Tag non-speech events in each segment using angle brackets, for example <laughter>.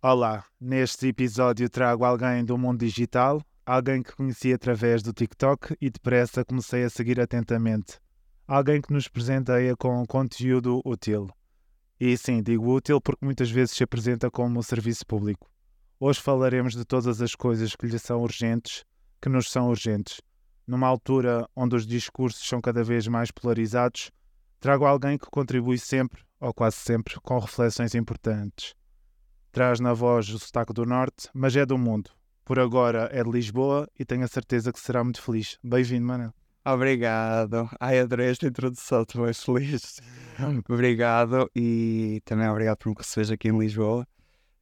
Olá, neste episódio trago alguém do mundo digital, alguém que conheci através do TikTok e depressa comecei a seguir atentamente. Alguém que nos presenteia com conteúdo útil. E sim, digo útil porque muitas vezes se apresenta como serviço público. Hoje falaremos de todas as coisas que lhe são urgentes, que nos são urgentes. Numa altura onde os discursos são cada vez mais polarizados, trago alguém que contribui sempre, ou quase sempre, com reflexões importantes. Traz na voz o sotaque do Norte, mas é do mundo. Por agora é de Lisboa e tenho a certeza que será muito feliz. Bem-vindo, Manel. Obrigado. Ai, adorei esta introdução, estou bem feliz. <laughs> obrigado e também obrigado por me receberes aqui em Lisboa.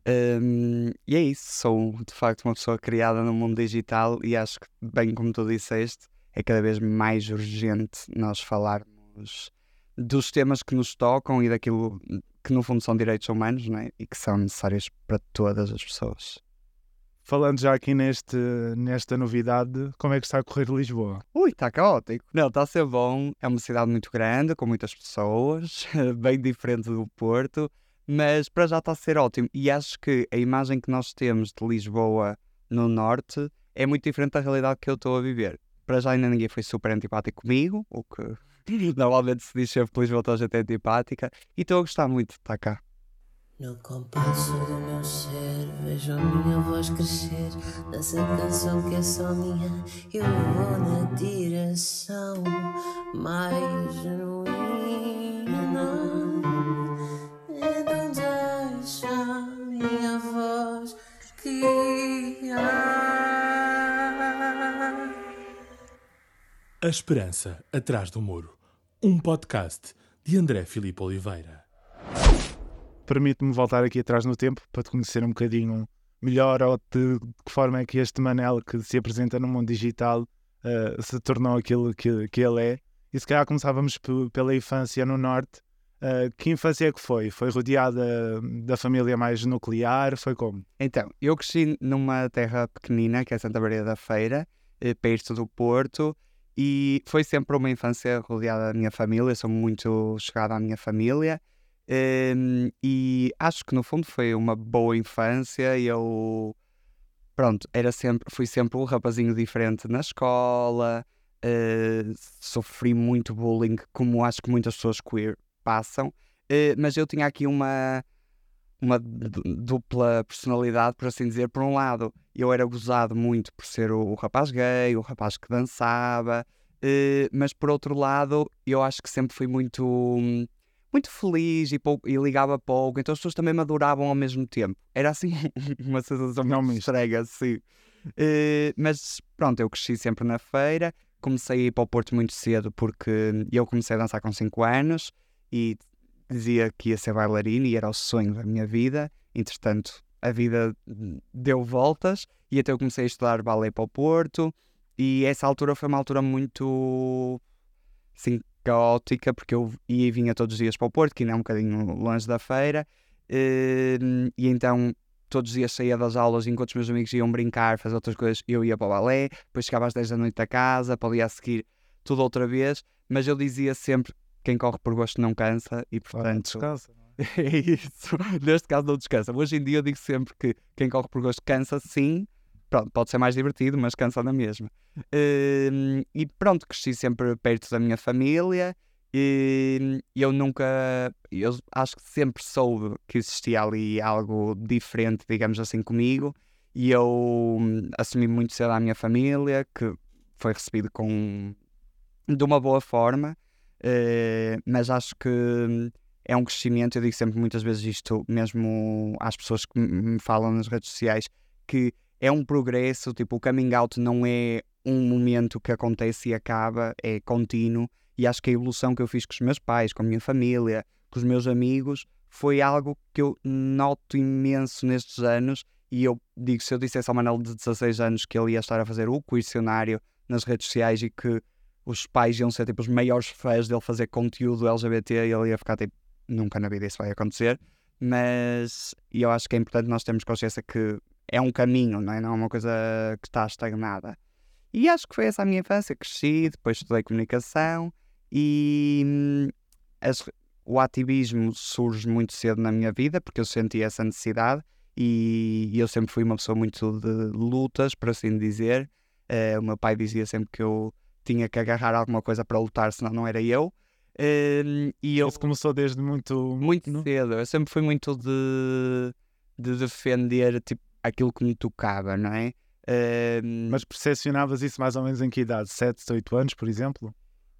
Um, e é isso, sou de facto uma pessoa criada no mundo digital e acho que, bem como tu disseste, é cada vez mais urgente nós falarmos dos temas que nos tocam e daquilo que no fundo são direitos humanos não é? e que são necessários para todas as pessoas. Falando já aqui neste, nesta novidade, como é que está a correr Lisboa? Ui, está caótico. Não, está a ser bom. É uma cidade muito grande, com muitas pessoas, <laughs> bem diferente do Porto, mas para já está a ser ótimo. E acho que a imagem que nós temos de Lisboa no Norte é muito diferente da realidade que eu estou a viver. Para já ainda ninguém foi super antipático comigo, o que <laughs> normalmente se diz sempre que Lisboa toda a gente é antipática, e estou a gostar muito de estar cá. No compasso do meu ser, vejo a minha voz crescer nessa canção que é só minha. Eu vou na direção mais genuína. Então deixa a minha voz guiar. A Esperança Atrás do Muro, um podcast de André Filipe Oliveira permite-me voltar aqui atrás no tempo para te conhecer um bocadinho melhor ou de, de que forma é que este Manel que se apresenta no mundo digital uh, se tornou aquilo que, que ele é. E se calhar começávamos pela infância no Norte. Uh, que infância é que foi? Foi rodeada da família mais nuclear? Foi como? Então, eu cresci numa terra pequenina, que é Santa Maria da Feira, eh, perto do Porto, e foi sempre uma infância rodeada da minha família. Sou muito chegada à minha família. Um, e acho que no fundo foi uma boa infância. Eu, pronto, era sempre, fui sempre um rapazinho diferente na escola, uh, sofri muito bullying, como acho que muitas pessoas queer passam, uh, mas eu tinha aqui uma, uma dupla personalidade, por assim dizer. Por um lado, eu era gozado muito por ser o, o rapaz gay, o rapaz que dançava, uh, mas por outro lado, eu acho que sempre fui muito. Muito feliz e, pouco, e ligava pouco, então as pessoas também maduravam ao mesmo tempo. Era assim <laughs> uma sensação não me estrega, assim. Uh, mas pronto, eu cresci sempre na feira, comecei a ir para o Porto muito cedo porque eu comecei a dançar com 5 anos e dizia que ia ser bailarina e era o sonho da minha vida. Entretanto, a vida deu voltas e até eu comecei a estudar ballet para o Porto. E essa altura foi uma altura muito assim, caótica, porque eu ia e vinha todos os dias para o Porto, que ainda é um bocadinho longe da feira, ehm, e então todos os dias saía das aulas enquanto os meus amigos iam brincar, fazer outras coisas, eu ia para o balé, depois chegava às 10 da noite a casa, para o dia a seguir tudo outra vez, mas eu dizia sempre quem corre por gosto não cansa e portanto... descansa. É? <laughs> é isso. Neste caso não descansa. Hoje em dia eu digo sempre que quem corre por gosto cansa sim, pronto, pode ser mais divertido, mas cansa na mesma. Uh, e pronto, cresci sempre perto da minha família e eu nunca, eu acho que sempre soube que existia ali algo diferente, digamos assim, comigo e eu hum, assumi muito cedo a minha família, que foi recebido com de uma boa forma, uh, mas acho que hum, é um crescimento, eu digo sempre muitas vezes isto, mesmo às pessoas que me falam nas redes sociais, que é um progresso, tipo, o coming out não é um momento que acontece e acaba, é contínuo. E acho que a evolução que eu fiz com os meus pais, com a minha família, com os meus amigos, foi algo que eu noto imenso nestes anos. E eu digo, se eu dissesse ao Manel de 16 anos que ele ia estar a fazer o questionário nas redes sociais e que os pais iam ser tipo os maiores fãs dele fazer conteúdo LGBT, ele ia ficar tipo, nunca na vida isso vai acontecer. Mas eu acho que é importante nós termos consciência que é um caminho, não é? Não é uma coisa que está estagnada. E acho que foi essa a minha infância. Cresci, depois estudei comunicação e hum, as, o ativismo surge muito cedo na minha vida porque eu senti essa necessidade e, eu sempre fui uma pessoa muito de lutas, por assim dizer. Uh, o meu pai dizia sempre que eu tinha que agarrar alguma coisa para lutar, senão não era eu. Uh, e eu, Isso começou desde muito... muito cedo, eu sempre fui muito de, de defender tipo, aquilo que me tocava, não é? Mas percepcionavas isso mais ou menos em que idade? 7, 8 anos, por exemplo?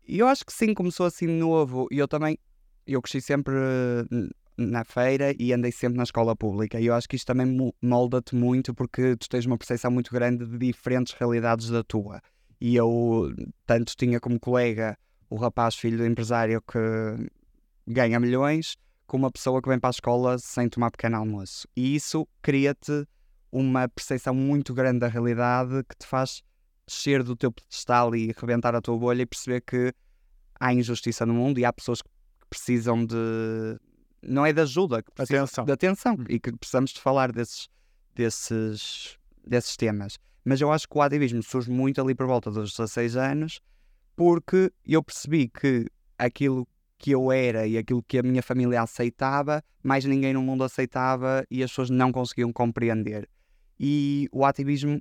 Eu acho que sim, começou assim novo. E eu também, eu cresci sempre eh, na feira e andei sempre na escola pública. E eu acho que isto também mo- molda-te muito porque tu tens uma percepção muito grande de diferentes realidades da tua. E eu tanto tinha como colega o rapaz filho do empresário que ganha milhões, como uma pessoa que vem para a escola sem tomar pequeno almoço. E isso cria-te uma percepção muito grande da realidade que te faz descer do teu pedestal e rebentar a tua bolha e perceber que há injustiça no mundo e há pessoas que precisam de. Não é de ajuda, que precisam Atenção. de atenção e que precisamos de falar desses, desses, desses temas. Mas eu acho que o ativismo surge muito ali por volta dos 16 anos porque eu percebi que aquilo que eu era e aquilo que a minha família aceitava, mais ninguém no mundo aceitava e as pessoas não conseguiam compreender. E o ativismo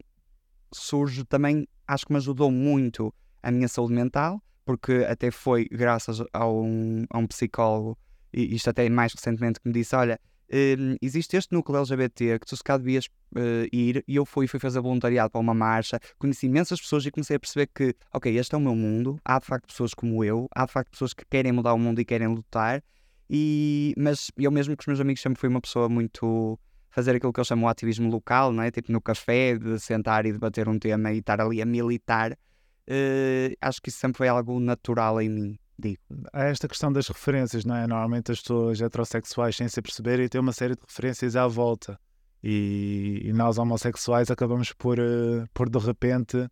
surge também, acho que me ajudou muito a minha saúde mental, porque até foi graças a um, a um psicólogo, e isto até mais recentemente, que me disse: Olha, hum, existe este núcleo LGBT que tu se calhar devias eh, ir, e eu fui, fui fazer voluntariado para uma marcha, conheci imensas pessoas e comecei a perceber que, ok, este é o meu mundo, há de facto pessoas como eu, há de facto pessoas que querem mudar o mundo e querem lutar, e, mas eu mesmo com os meus amigos sempre fui uma pessoa muito fazer aquilo que eu chamo o ativismo local, não é? Tipo no café, de sentar e debater um tema e estar ali a militar. Eh, acho que isso sempre foi algo natural em mim, digo. Há esta questão das referências, não é? Normalmente as pessoas heterossexuais, sem se perceberem, têm uma série de referências à volta. E, e nós, homossexuais, acabamos por, eh, por de repente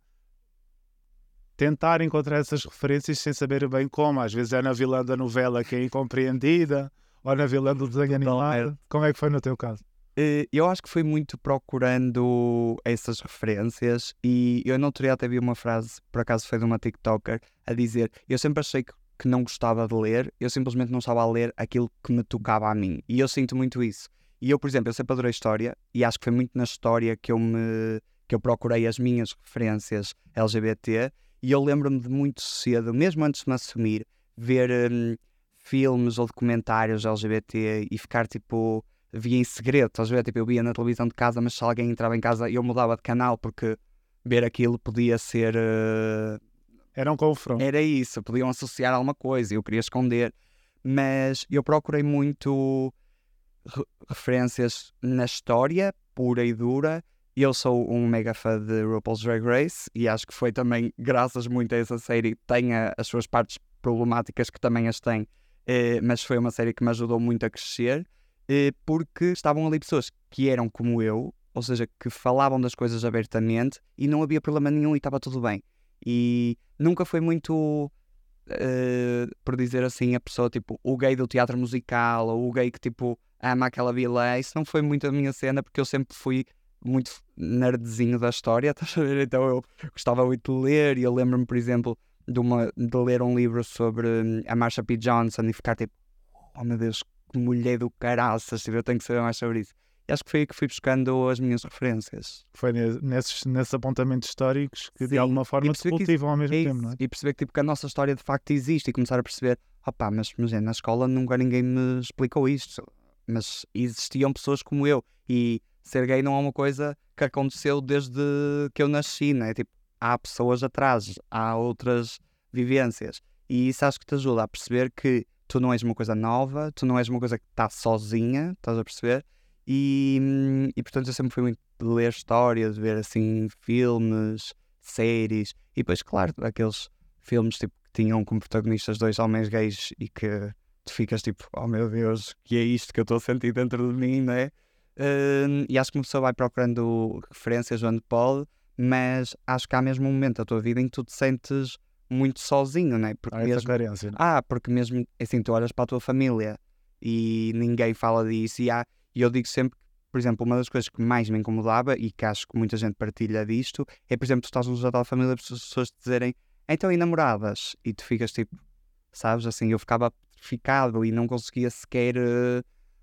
tentar encontrar essas referências sem saber bem como. Às vezes é na vilã da novela que é incompreendida, ou na vilã do desenho animado. Como é que foi no teu caso? Eh, Eu acho que fui muito procurando essas referências e eu não teria até vi uma frase, por acaso foi de uma TikToker, a dizer: Eu sempre achei que, que não gostava de ler, eu simplesmente não estava a ler aquilo que me tocava a mim. E eu sinto muito isso. E eu, por exemplo, eu sempre adorei história e acho que foi muito na história que eu me que eu procurei as minhas referências LGBT e eu lembro-me de muito cedo, mesmo antes de me assumir, ver hum, filmes ou documentários LGBT e ficar tipo via em segredo, a ver? Tipo, eu via na televisão de casa, mas se alguém entrava em casa eu mudava de canal porque ver aquilo podia ser. eh, Era um confronto. Era isso, podiam associar alguma coisa eu queria esconder. Mas eu procurei muito re- referências na história, pura e dura. Eu sou um mega fã de RuPaul's Drag Race e acho que foi também, graças muito a essa série, tem as suas partes problemáticas que também as tem, eh, mas foi uma série que me ajudou muito a crescer, eh, porque estavam ali pessoas que eram como eu, ou seja, que falavam das coisas abertamente e não havia problema nenhum e estava tudo bem. E nunca foi muito, eh, por dizer assim, a pessoa tipo o gay do teatro musical ou o gay que tipo ama aquela vilã. Isso não foi muito a minha cena porque eu sempre fui muito nerdzinho da história, <laughs> estás a ver? Então eu gostava muito de ler e eu lembro-me, por exemplo, de, uma, de ler um livro sobre hum, a Marsha P. Johnson e ficar tipo, oh meu Deus, que mulher do caraças, tipo, eu tenho que saber mais sobre isso. E acho que foi aí que fui buscando as minhas referências. Foi ne- nesses, nesses apontamentos históricos que de Sim, alguma forma e que cultivam ao mesmo É tempo, não é? E perceber que, tipo, que a nossa história de facto existe e começar a perceber, opá, mas, mas é, na escola nunca ninguém me explicou isto. Mas existiam pessoas como eu. E ser gay não é uma coisa que aconteceu desde que eu nasci, não é? Tipo, há pessoas atrás, há outras vivências. E isso acho que te ajuda a perceber que tu não és uma coisa nova, tu não és uma coisa que está sozinha, estás a perceber? E, e portanto eu sempre fui muito de ler história, de ver assim filmes, séries, e depois, claro, aqueles filmes tipo, que tinham como protagonistas dois homens gays e que tu ficas tipo, oh meu Deus, que é isto que eu estou a sentir dentro de mim, não é? Hum, e acho que uma pessoa vai procurando referências onde pode, mas acho que há mesmo um momento da tua vida em que tu te sentes muito sozinho, não é? Porque Há essa mesmo carência. não é? ah, porque mesmo assim, tu olhas para a tua família e ninguém fala disso. E, há, e eu digo sempre, por exemplo, uma das coisas que mais me incomodava e que acho que muita gente partilha disto é, por exemplo, tu estás num jantar de família e as pessoas te dizerem então e namoradas? E tu ficas tipo, sabes, assim, eu ficava petrificado e não conseguia sequer, eh,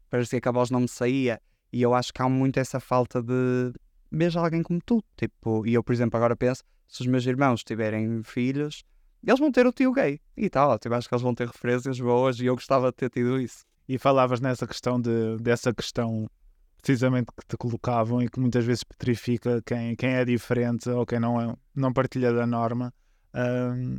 parecia que a voz não me saía. E eu acho que há muito essa falta de veja alguém como tu. Tipo, e eu, por exemplo, agora penso, se os meus irmãos tiverem filhos, eles vão ter o tio gay. E tal, tipo, acho que eles vão ter referências boas e eu gostava de ter tido isso. E falavas nessa questão de, dessa questão precisamente que te colocavam e que muitas vezes petrifica quem, quem é diferente ou quem não, é, não partilha da norma.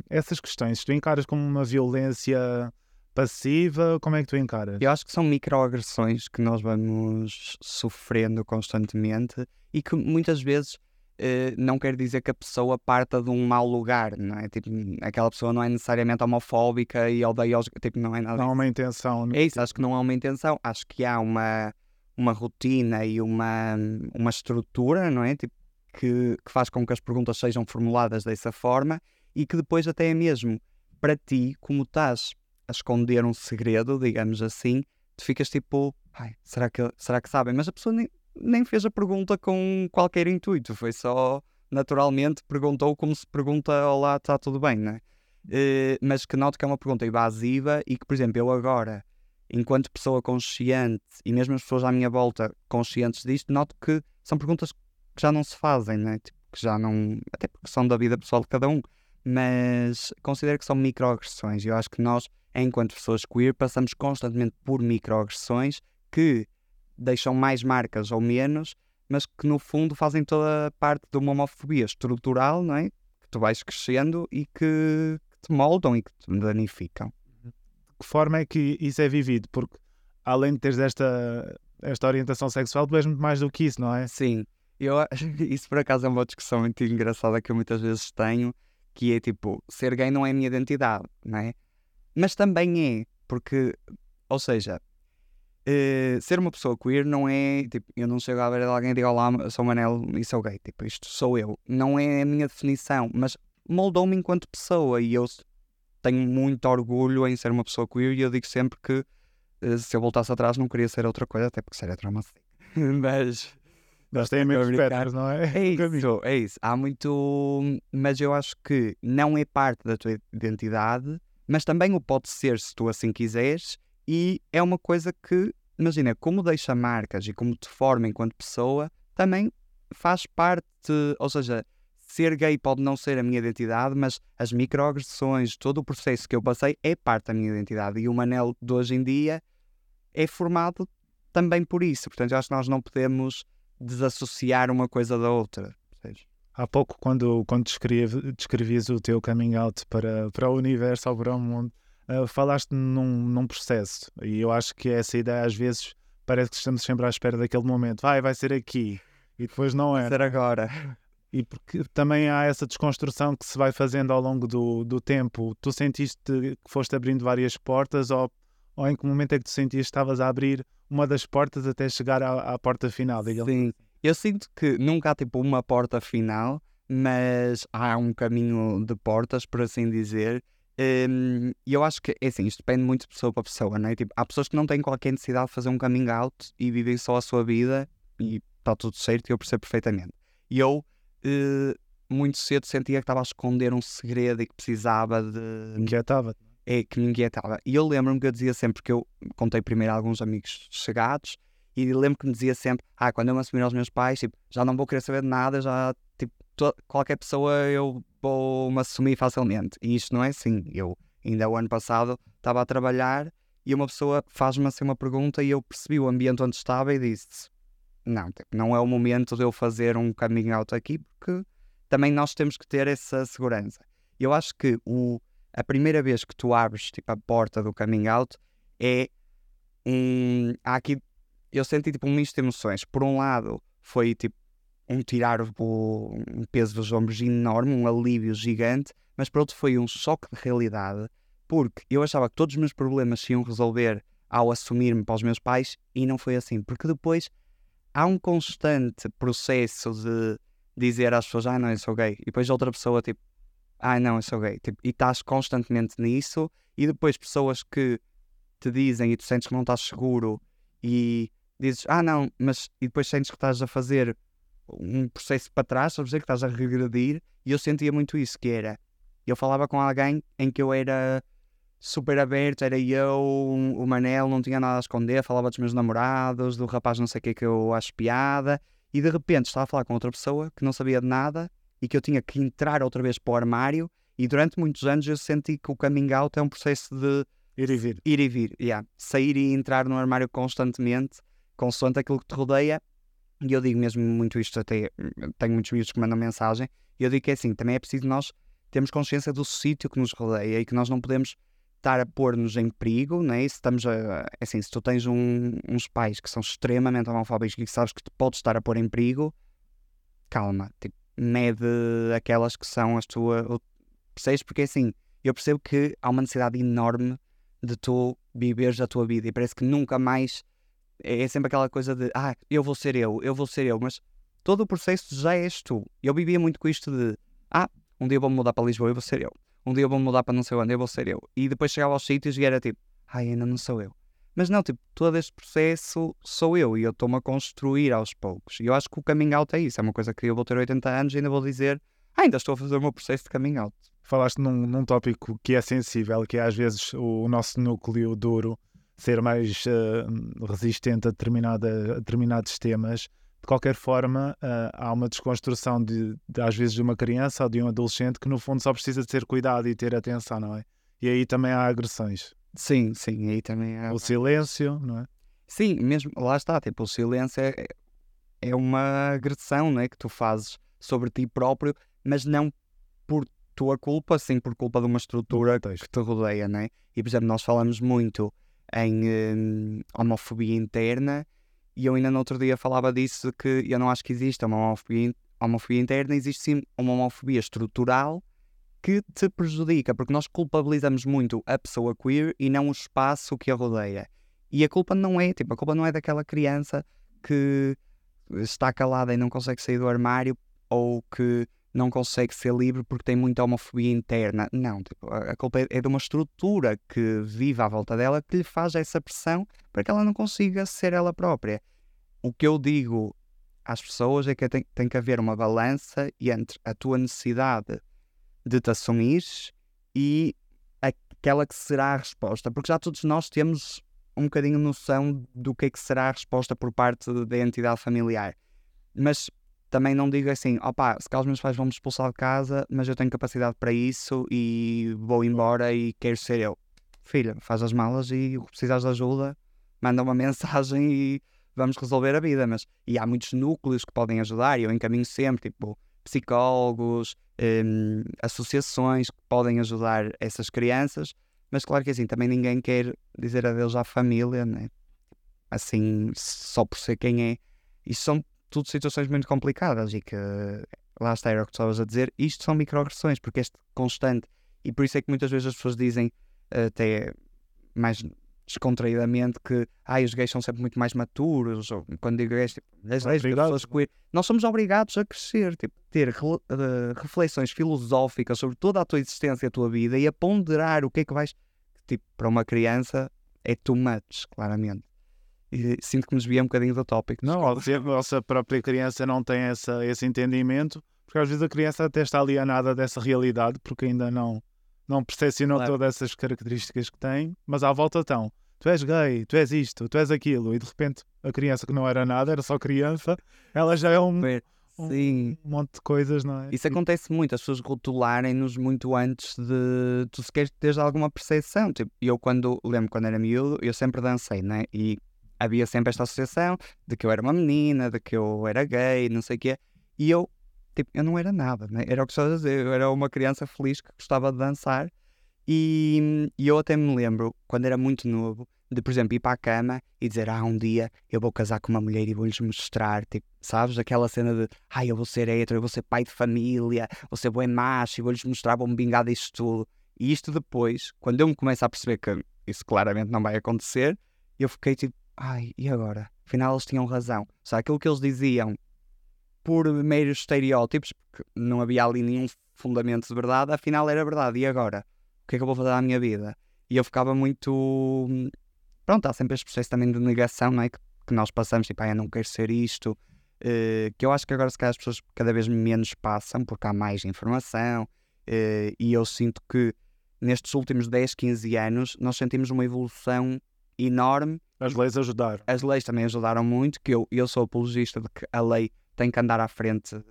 Essas questões, tu encaras como uma violência passiva? Como é que tu encaras? Eu acho que são microagressões que nós vamos sofrendo constantemente e que muitas vezes eh, não quer dizer que a pessoa parta de um mau lugar, não é? Tipo, aquela pessoa não é necessariamente homofóbica e odeia os... Tipo, não é nada. Não há uma intenção. É isso, acho que não há uma intenção. Acho que há uma, uma rotina e uma, uma estrutura, não é? Tipo, que, que faz com que as perguntas sejam formuladas dessa forma e que depois até é mesmo para ti, como estás a esconder um segredo, digamos assim, tu ficas tipo, será que, será que sabem? Mas a pessoa nem, nem fez a pergunta com qualquer intuito, foi só naturalmente perguntou como se pergunta olá, está tudo bem, né? Uh, mas que noto que é uma pergunta evasiva e que, por exemplo, eu agora, enquanto pessoa consciente e mesmo as pessoas à minha volta conscientes disto, noto que são perguntas que já não se fazem, né? Tipo, que já não. Até porque são da vida pessoal de cada um, mas considero que são microagressões e eu acho que nós enquanto pessoas queer, passamos constantemente por microagressões que deixam mais marcas ou menos, mas que no fundo fazem toda parte de uma homofobia estrutural, não é? Que tu vais crescendo e que, que te moldam e que te danificam. De que forma é que isso é vivido? Porque além de teres esta, esta orientação sexual, tu és muito mais do que isso, não é? Sim. Eu, <laughs> isso por acaso é uma discussão muito engraçada que eu muitas vezes tenho, que é tipo, ser gay não é a minha identidade, não é? Mas também é, porque, ou seja, uh, ser uma pessoa queer não é, tipo, eu não chego a ver alguém e digo olá, sou Manel e sou gay, tipo, isto sou eu. Não é a minha definição, mas moldou-me enquanto pessoa e eu tenho muito orgulho em ser uma pessoa queer e eu digo sempre que uh, se eu voltasse atrás não queria ser outra coisa, até porque seria traumático. <laughs> mas... Mas tem menos espectros, não é? É <laughs> isso, é isso. Há muito. Mas eu acho que não é parte da tua identidade mas também o pode ser se tu assim quiseres, e é uma coisa que, imagina, como deixa marcas e como te forma enquanto pessoa, também faz parte, ou seja, ser gay pode não ser a minha identidade, mas as microagressões, todo o processo que eu passei é parte da minha identidade. E o Manel de hoje em dia é formado também por isso. Portanto, eu acho que nós não podemos desassociar uma coisa da outra. Há pouco, quando, quando descrevi, descrevias o teu coming out para, para o universo ou para o mundo, uh, falaste num, num processo. E eu acho que essa ideia, às vezes, parece que estamos sempre à espera daquele momento. Vai, vai ser aqui. E depois não é. Ser agora. E porque também há essa desconstrução que se vai fazendo ao longo do, do tempo. Tu sentiste que foste abrindo várias portas ou, ou em que momento é que tu sentias que estavas a abrir uma das portas até chegar à, à porta final? Sim. Eu sinto que nunca há tipo uma porta final, mas há um caminho de portas, por assim dizer. Hum, e eu acho que, é assim, isto depende muito de pessoa para pessoa, não é? Tipo, há pessoas que não têm qualquer necessidade de fazer um coming out e vivem só a sua vida e está tudo certo e eu percebo perfeitamente. E eu, uh, muito cedo, sentia que estava a esconder um segredo e que precisava de. Inquietava. É, que me inquietava. E eu lembro-me que eu dizia sempre que eu contei primeiro a alguns amigos chegados e lembro que me dizia sempre: Ah, quando eu me assumir aos meus pais, tipo, já não vou querer saber de nada, já, tipo, qualquer pessoa eu vou me assumir facilmente. E isto não é assim. Eu, ainda o ano passado, estava a trabalhar e uma pessoa faz-me assim uma pergunta e eu percebi o ambiente onde estava e disse: Não, tipo, não é o momento de eu fazer um coming out aqui, porque também nós temos que ter essa segurança. Eu acho que o, a primeira vez que tu abres tipo, a porta do coming out é. Hum, há aqui eu senti tipo um misto de emoções. Por um lado, foi tipo um tirar o, um peso dos ombros enorme, um alívio gigante, mas por outro foi um choque de realidade, porque eu achava que todos os meus problemas se iam resolver ao assumir-me para os meus pais e não foi assim, porque depois há um constante processo de dizer às pessoas, ah não, eu sou gay, e depois outra pessoa tipo, ah não, eu sou gay, tipo, e estás constantemente nisso, e depois pessoas que te dizem e tu sentes que não estás seguro e dizes, ah não, mas e depois sentes que estás a fazer um processo para trás, sabes dizer que estás a regredir, e eu sentia muito isso, que era, eu falava com alguém em que eu era super aberto, era eu, o Manel, não tinha nada a esconder, falava dos meus namorados, do rapaz não sei o que que eu acho piada, e de repente estava a falar com outra pessoa que não sabia de nada e que eu tinha que entrar outra vez para o armário, e durante muitos anos eu senti que o coming out é um processo de Ir e vir. ir e vir, yeah. sair e entrar no armário constantemente, consoante aquilo que te rodeia. E eu digo mesmo muito isto, até tenho muitos vídeos que mandam mensagem, e eu digo que é assim, também é preciso nós termos consciência do sítio que nos rodeia e que nós não podemos estar a pôr-nos em perigo, né? E se estamos a, é assim, se tu tens um- uns pais que são extremamente homofóbicos e que sabes que te podes estar a pôr em perigo, calma, tipo, mede aquelas que são as tuas, percebes? Porque assim, eu percebo que há uma necessidade enorme de tu viveres a tua vida e parece que nunca mais é é sempre aquela coisa de ah, eu vou ser eu, eu vou ser eu, mas todo o processo já és tu. Eu vivia muito com isto de ah, um dia eu vou-me mudar para Lisboa, eu vou ser eu. Um dia eu vou-me mudar para não sei onde, eu vou ser eu. E depois chegava aos sítios e era tipo, ai, ainda não sou eu. Mas não, tipo, todo este processo sou eu e eu estou-me a construir aos poucos. E eu acho que o coming out é isso. É uma coisa que eu vou ter 80 anos e ainda vou dizer, ah, ainda estou a fazer o meu processo de coming out. Falaste num, num tópico que é sensível, que é às vezes o, nosso núcleo duro ser mais eh, resistente a, determinada, a determinados temas. De qualquer forma, eh, há uma desconstrução de, de, às vezes, de uma criança ou de um adolescente que, no fundo, só precisa de ser cuidado e ter atenção, não é? E aí também há agressões. Sim, sim, aí também é. O silêncio, não é? Sim, mesmo, lá está, tipo, o silêncio é, é uma agressão, né, que tu fazes sobre ti próprio, mas não por tua culpa, sim por culpa de uma estrutura que te rodeia, né? E, por exemplo, nós falamos muito em hum, homofobia interna e eu ainda no outro dia falava disso que eu não acho que exista uma homofobia, homofobia interna, existe sim uma homofobia estrutural que te prejudica, porque nós culpabilizamos muito a pessoa queer e não o espaço que a rodeia. E a culpa não é, tipo, a culpa não é daquela criança que está calada e não consegue sair do armário ou que não consegue ser livre porque tem muita homofobia interna. Não, tipo, a culpa é- é de uma estrutura que vive à volta dela que lhe faz essa pressão para que ela não consiga ser ela própria. O que eu digo às pessoas é que tem, tem que haver uma balança entre a tua necessidade de te assumires e aquela que será a resposta, porque já todos nós temos um bocadinho noção do que é que será a resposta por parte da entidade familiar. Mas também não digo assim, opá, se calhar os meus pais vão me expulsar de casa, mas eu tenho capacidade para isso e vou embora e quero ser eu. Filha, faz as malas e o que precisares de ajuda, manda uma <laughs> mensagem e vamos resolver a vida. Mas, e há muitos núcleos que podem ajudar e eu encaminho sempre, tipo, psicólogos, hum, associações que podem ajudar essas crianças. Mas claro que assim, também ninguém quer dizer adeus à família, né? assim, só por ser quem é. Isto são tudo situações muito complicadas e que, lá está, era o que tu estavas a dizer, isto são microagressões, porque este constante, e por isso é que muitas vezes as pessoas dizem, até mais descontraídamente, que ah, os gays são sempre muito mais maturos, ou quando digo gays, tipo, as pessoas queer, nós somos obrigados a crescer, tipo, ter eh, reflexões filosóficas sobre toda a tua existência e a tua vida e a ponderar o que é que vais, tipo, para uma criança é too much, claramente. E sinto que nos desvia um bocadinho do tópico. Não, a vossa própria criança não tem essa, esse entendimento, porque às vezes a criança até está alienada dessa realidade, porque ainda não, não percepcionou Claro. todas essas características que tem, mas à volta estão. Tu és gay, tu és isto, tu és aquilo, e de repente a criança que não era nada, era só criança, ela já é um, um- Sim. um monte de coisas, não é? Isso acontece muito, as pessoas rotularem-nos muito antes de tu sequer teres alguma percepção. Tipo, eu quando, lembro quando era miúdo, eu sempre dancei, né? E havia sempre esta associação de que eu era uma menina, de que eu era gay, não sei o quê. E eu, tipo, eu não era nada, né? Era o que estás a dizer, eu era uma criança feliz que gostava de dançar. E, e eu até me lembro, quando era muito novo, de, por exemplo, ir para a cama e dizer, ah, um dia eu vou casar com uma mulher e vou-lhes mostrar, tipo, sabes? Aquela cena de, ah, eu vou ser hétero, eu vou ser pai de família, vou ser bem macho e vou-lhes mostrar, vou-me vingar disto tudo. E isto depois, quando eu me começo a perceber que isso claramente não vai acontecer, eu fiquei tipo, ai, e agora? Afinal eles tinham razão. Só aquilo que eles diziam por meros estereótipos, porque não havia ali nenhum fundamento de verdade, afinal era verdade. E agora? O que é que eu vou fazer à minha vida? E eu ficava muito. Pronto, há sempre este processo também de negação, não é? Que, que nós passamos, tipo, ah, eu não quero ser isto. eh, que eu acho que agora, se calhar, as pessoas cada vez menos passam, porque há mais informação. eh, e eu sinto que nestes últimos 10, 15 anos, nós sentimos uma evolução enorme. As leis ajudaram. As leis também ajudaram muito, que eu, eu sou apologista de que a lei tem que andar à frente.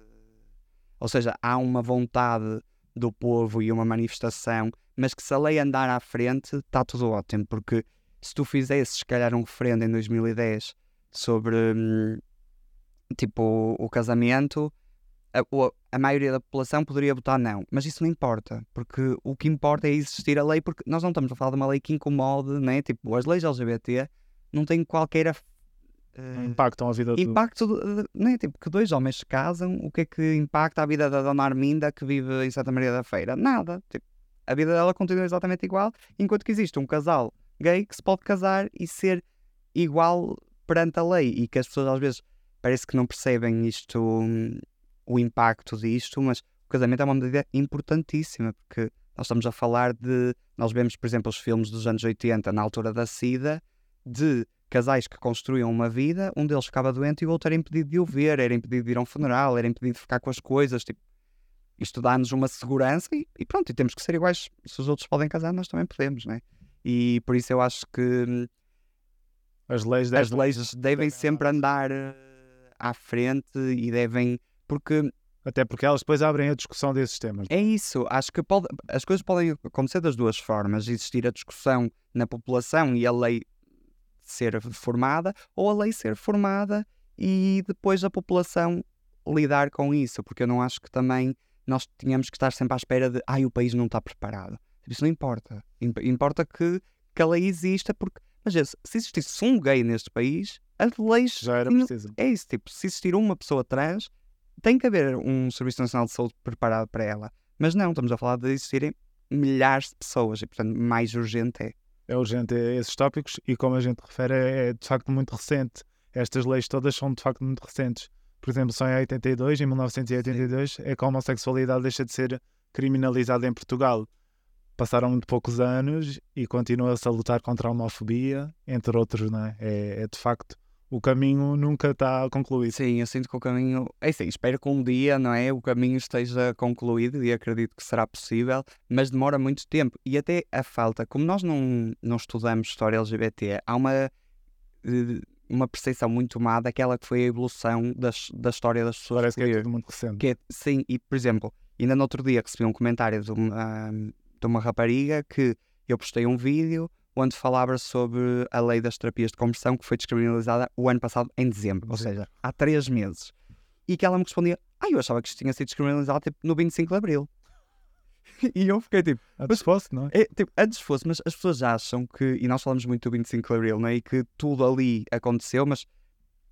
Ou seja, há uma vontade do povo e uma manifestação, mas que se a lei andar à frente, está tudo ótimo, porque se tu fizesses, se calhar, um referendo em 2010 sobre, hum, tipo, o casamento, a, a, maioria da população poderia votar não, mas isso não importa, porque o que importa é existir a lei, porque nós não estamos a falar de uma lei que incomode, né? tipo, as leis LGBT não têm qualquer Uh, impactam a vida impacto do... né? tipo que dois homens se casam o que é que impacta a vida da dona Arminda que vive em Santa Maria da Feira nada tipo, a vida dela continua exatamente igual enquanto que existe um casal gay que se pode casar e ser igual perante a lei e que as pessoas às vezes parece que não percebem isto o impacto disto mas o casamento é uma medida importantíssima porque nós estamos a falar de nós vemos por exemplo os filmes dos anos 80 na altura da SIDA de casais que construíam uma vida, um deles ficava doente e o outro era impedido de o ver, era impedido de ir a um funeral, era impedido de ficar com as coisas. Tipo, isto dá-nos uma segurança e, e, pronto, e temos que ser iguais. Se os outros podem casar, nós também podemos, né? E por isso eu acho que as leis, as leis devem sempre andar eh, à frente e devem. Porque até porque elas depois abrem a discussão desses temas. É isso, acho que pode, as coisas podem acontecer das duas formas: existir a discussão na população e a lei ser formada ou a lei ser formada e depois a população lidar com isso, porque eu não acho que também nós tínhamos que estar sempre à espera de ai, o país não está preparado. Isso não importa. Importa que, que a lei exista, porque, mas se existisse um gay neste país, as leis. Já era preciso. É isso, tipo, se existir uma pessoa trans, tem que haver um Serviço Nacional de Saúde preparado para ela. Mas não, estamos a falar de existirem milhares de pessoas e, portanto, mais urgente é é urgente esses tópicos e, como a gente refere, é, é de facto muito recente. Estas leis todas são de facto muito recentes. Por exemplo, só em 82, em 1982, Sim. é que a homossexualidade deixa de ser criminalizada em Portugal. Passaram muito poucos anos e continua-se a lutar contra a homofobia, entre outros, não é? É, é de facto o caminho nunca está concluído. Sim, eu sinto que o caminho. É assim, espero que um dia, não é? O caminho esteja concluído e acredito que será possível, mas demora muito tempo. E até a falta, como nós não, não estudamos história LGBT, há uma, eh, uma percepção muito má daquela que foi a evolução das, da história das pessoas. Parece que é tudo muito recente. Que é, sim, e por exemplo, ainda no outro dia recebi um comentário de uma, de uma rapariga que eu postei um vídeo onde falava sobre a lei das terapias de conversão que foi descriminalizada o ano passado, em dezembro, ou seja, há três meses. E que ela me respondia: Ah, eu achava que isto tinha sido descriminalizado tipo, no 25 de Abril. <laughs> e eu fiquei tipo. Antes fosse, não é? é tipo, antes fosse, mas as pessoas acham que. E nós falamos muito do 25 de Abril, não é? E que tudo ali aconteceu, mas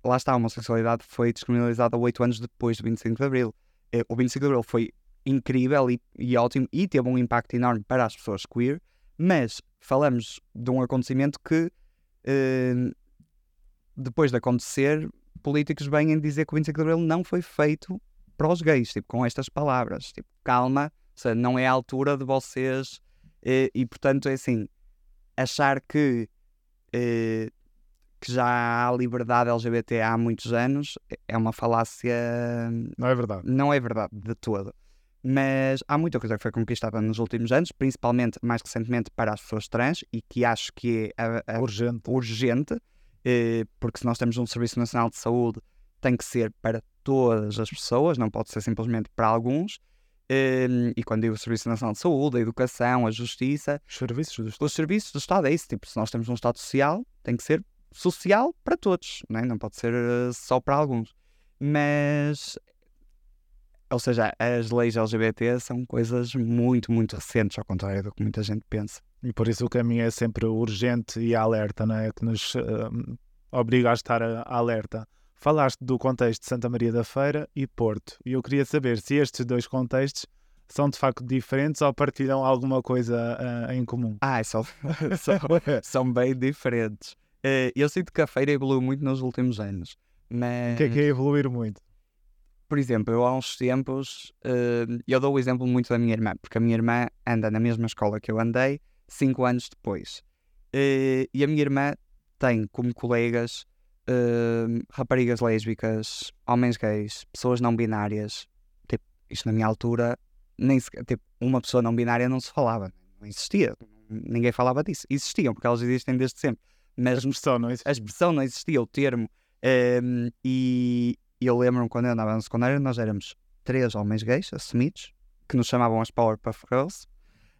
lá está, a homossexualidade foi descriminalizada oito anos depois do 25 de Abril. É, o 25 de Abril foi incrível e, e ótimo e teve um impacto enorme para as pessoas queer, mas falamos de um acontecimento que, uh, depois de acontecer, políticos vêm dizer que o 25 de Abril não foi feito para os gays, tipo, com estas palavras. Tipo, calma, seja, não é a altura de vocês. Uh, e, portanto, é assim, achar que, uh, que já há liberdade LGBT há muitos anos é uma falácia. Não é verdade. Não é verdade de todo. Mas há muita coisa que foi conquistada nos últimos anos, principalmente mais recentemente para as pessoas trans, e que acho que é a, a urgente, urgente eh, porque se nós temos um Serviço Nacional de Saúde, tem que ser para todas as pessoas, não pode ser simplesmente para alguns. Eh, e quando digo Serviço Nacional de Saúde, a educação, a justiça, os serviços do Estado, os serviços do Estado é isso. Tipo, se nós temos um Estado social, tem que ser social para todos, não, é? não pode ser uh, só para alguns. Mas ou seja, as leis LGBT são coisas muito, muito recentes, ao contrário do que muita gente pensa. E por isso o caminho é sempre urgente e alerta, não é? Que nos uh, obriga a estar alerta. Falaste do contexto de Santa Maria da Feira e Porto, e eu queria saber se estes dois contextos são de facto diferentes ou partilham alguma coisa uh, em comum? Ah, são, <laughs> são, <laughs> são bem diferentes. Uh, eu sinto que a feira evoluiu muito nos últimos anos. Mas... O que é que é evoluir muito? Por exemplo, eu há uns tempos, uh, eu dou o exemplo muito da minha irmã, porque a minha irmã anda na mesma escola que eu andei, cinco anos depois. E a minha irmã tem como colegas uh, raparigas lésbicas, homens gays, pessoas não binárias. Tipo, isto na minha altura, nem tipo, uma pessoa não binária não se falava. não existia. Ninguém falava disso. Existiam, porque elas existem desde sempre. A Mas expressão, não é? a expressão não existia, o termo. Ehm, e eu lembro-me quando eu andava no secundário, nós éramos três homens gays assumidos, que nos chamavam as Powerpuff Girls.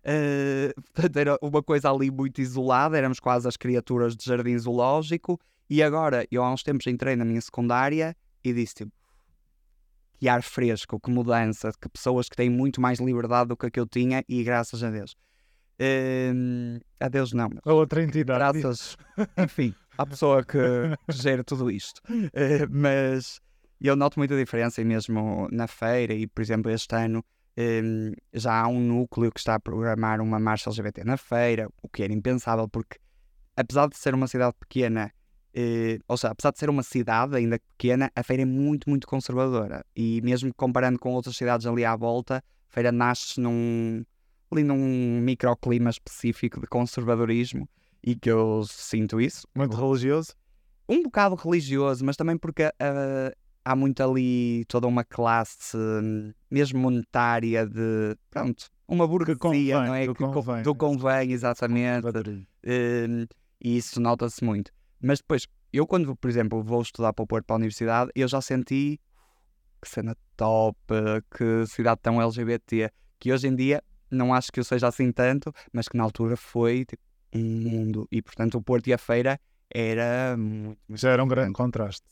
Eh, <laughs> portanto, era uma coisa ali muito isolada, éramos quase as criaturas de jardim zoológico. E agora, eu há uns tempos entrei na minha secundária e disse tipo, que ar fresco, que mudança, que pessoas que têm muito mais liberdade do que a que eu tinha e graças a Deus. Ehm, a Deus não, A outra entidade. graças, enfim, à pessoa que, que gera tudo isto. Eh, mas eu noto muita diferença e mesmo na feira e, por exemplo, este ano eh, já há um núcleo que está a programar uma marcha LGBT na feira, o que era impensável porque, apesar de ser uma cidade pequena, eh, ou seja, apesar de ser uma cidade ainda pequena, a feira é muito, muito conservadora. E mesmo comparando com outras cidades ali à volta, a feira nasce num, ali num microclima específico de conservadorismo e que eu sinto isso. Muito religioso. Um bocado religioso, mas também porque ah, há muito ali toda uma classe, hum, mesmo monetária, de pronto, uma burguesia, convém, não é? do Que co- convém. do convém, exatamente. Hum, e isso nota-se muito. Mas depois, eu quando, por exemplo, vou estudar para o Porto para a universidade, eu já senti que cena top, que cidade tão LGBT, que hoje em dia não acho que eu seja assim tanto, mas que na altura foi tipo, um mundo. E portanto o Porto e a Feira era muito, muito Já era um grande contraste.